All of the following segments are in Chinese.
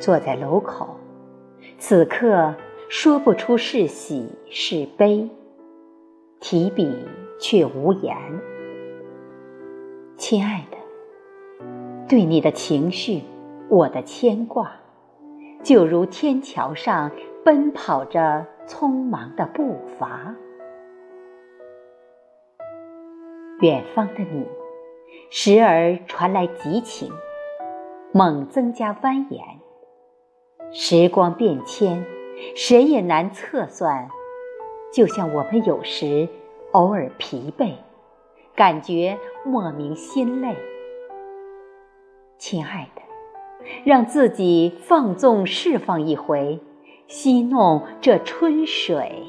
坐在楼口，此刻说不出是喜是悲，提笔却无言。亲爱的，对你的情绪，我的牵挂，就如天桥上奔跑着匆忙的步伐。远方的你，时而传来激情，猛增加蜿蜒。时光变迁，谁也难测算。就像我们有时偶尔疲惫，感觉莫名心累。亲爱的，让自己放纵释放一回，戏弄这春水。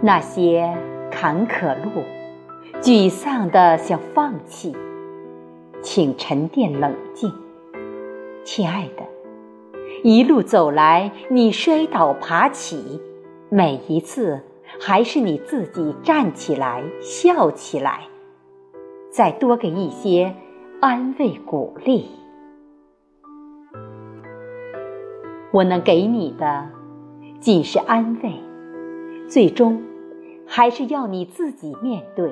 那些坎坷路，沮丧的想放弃，请沉淀冷静，亲爱的，一路走来，你摔倒爬起，每一次还是你自己站起来笑起来，再多给一些安慰鼓励。我能给你的，仅是安慰，最终。还是要你自己面对，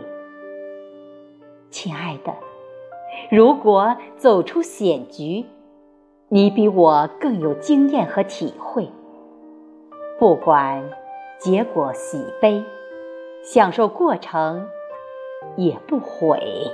亲爱的。如果走出险局，你比我更有经验和体会。不管结果喜悲，享受过程，也不悔。